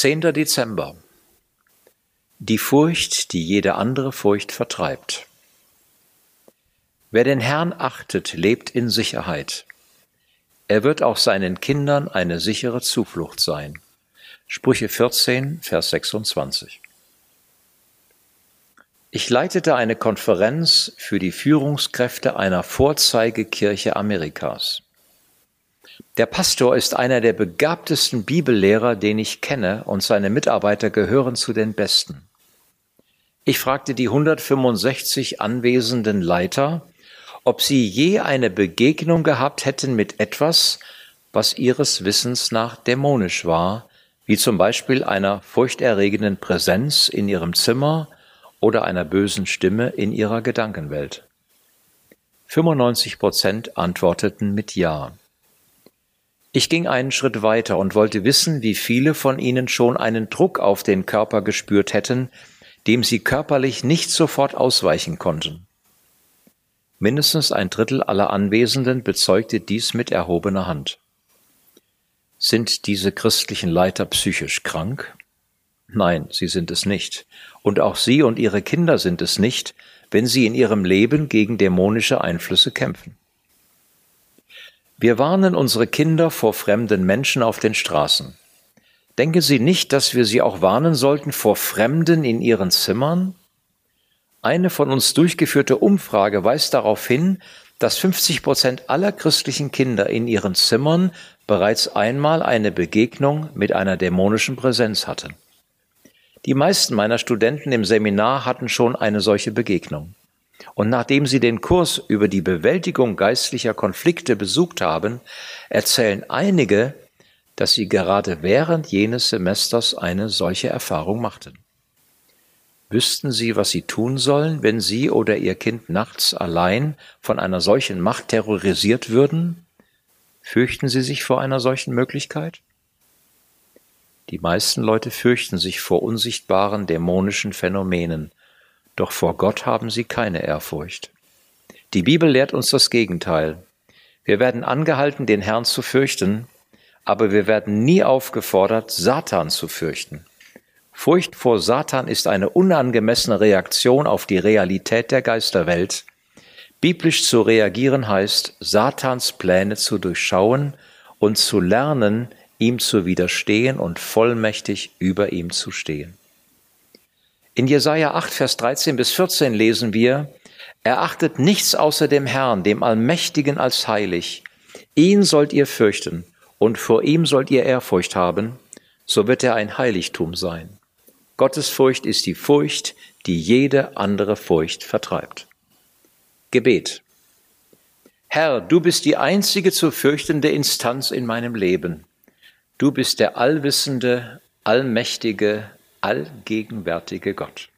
10. Dezember. Die Furcht, die jede andere Furcht vertreibt. Wer den Herrn achtet, lebt in Sicherheit. Er wird auch seinen Kindern eine sichere Zuflucht sein. Sprüche 14, Vers 26. Ich leitete eine Konferenz für die Führungskräfte einer Vorzeigekirche Amerikas. Der Pastor ist einer der begabtesten Bibellehrer, den ich kenne, und seine Mitarbeiter gehören zu den besten. Ich fragte die 165 anwesenden Leiter, ob sie je eine Begegnung gehabt hätten mit etwas, was ihres Wissens nach dämonisch war, wie zum Beispiel einer furchterregenden Präsenz in ihrem Zimmer oder einer bösen Stimme in ihrer Gedankenwelt. 95 Prozent antworteten mit Ja. Ich ging einen Schritt weiter und wollte wissen, wie viele von ihnen schon einen Druck auf den Körper gespürt hätten, dem sie körperlich nicht sofort ausweichen konnten. Mindestens ein Drittel aller Anwesenden bezeugte dies mit erhobener Hand. Sind diese christlichen Leiter psychisch krank? Nein, sie sind es nicht. Und auch sie und ihre Kinder sind es nicht, wenn sie in ihrem Leben gegen dämonische Einflüsse kämpfen. Wir warnen unsere Kinder vor fremden Menschen auf den Straßen. Denken Sie nicht, dass wir sie auch warnen sollten vor Fremden in ihren Zimmern? Eine von uns durchgeführte Umfrage weist darauf hin, dass 50 Prozent aller christlichen Kinder in ihren Zimmern bereits einmal eine Begegnung mit einer dämonischen Präsenz hatten. Die meisten meiner Studenten im Seminar hatten schon eine solche Begegnung. Und nachdem sie den Kurs über die Bewältigung geistlicher Konflikte besucht haben, erzählen einige, dass sie gerade während jenes Semesters eine solche Erfahrung machten. Wüssten Sie, was Sie tun sollen, wenn Sie oder Ihr Kind nachts allein von einer solchen Macht terrorisiert würden? Fürchten Sie sich vor einer solchen Möglichkeit? Die meisten Leute fürchten sich vor unsichtbaren dämonischen Phänomenen, doch vor Gott haben sie keine Ehrfurcht. Die Bibel lehrt uns das Gegenteil. Wir werden angehalten, den Herrn zu fürchten, aber wir werden nie aufgefordert, Satan zu fürchten. Furcht vor Satan ist eine unangemessene Reaktion auf die Realität der Geisterwelt. Biblisch zu reagieren heißt, Satans Pläne zu durchschauen und zu lernen, ihm zu widerstehen und vollmächtig über ihm zu stehen. In Jesaja 8, Vers 13 bis 14 lesen wir, er achtet nichts außer dem Herrn, dem Allmächtigen als heilig. Ihn sollt ihr fürchten und vor ihm sollt ihr Ehrfurcht haben, so wird er ein Heiligtum sein. Gottes Furcht ist die Furcht, die jede andere Furcht vertreibt. Gebet. Herr, du bist die einzige zu fürchtende Instanz in meinem Leben. Du bist der allwissende, allmächtige, allgegenwärtige Gott.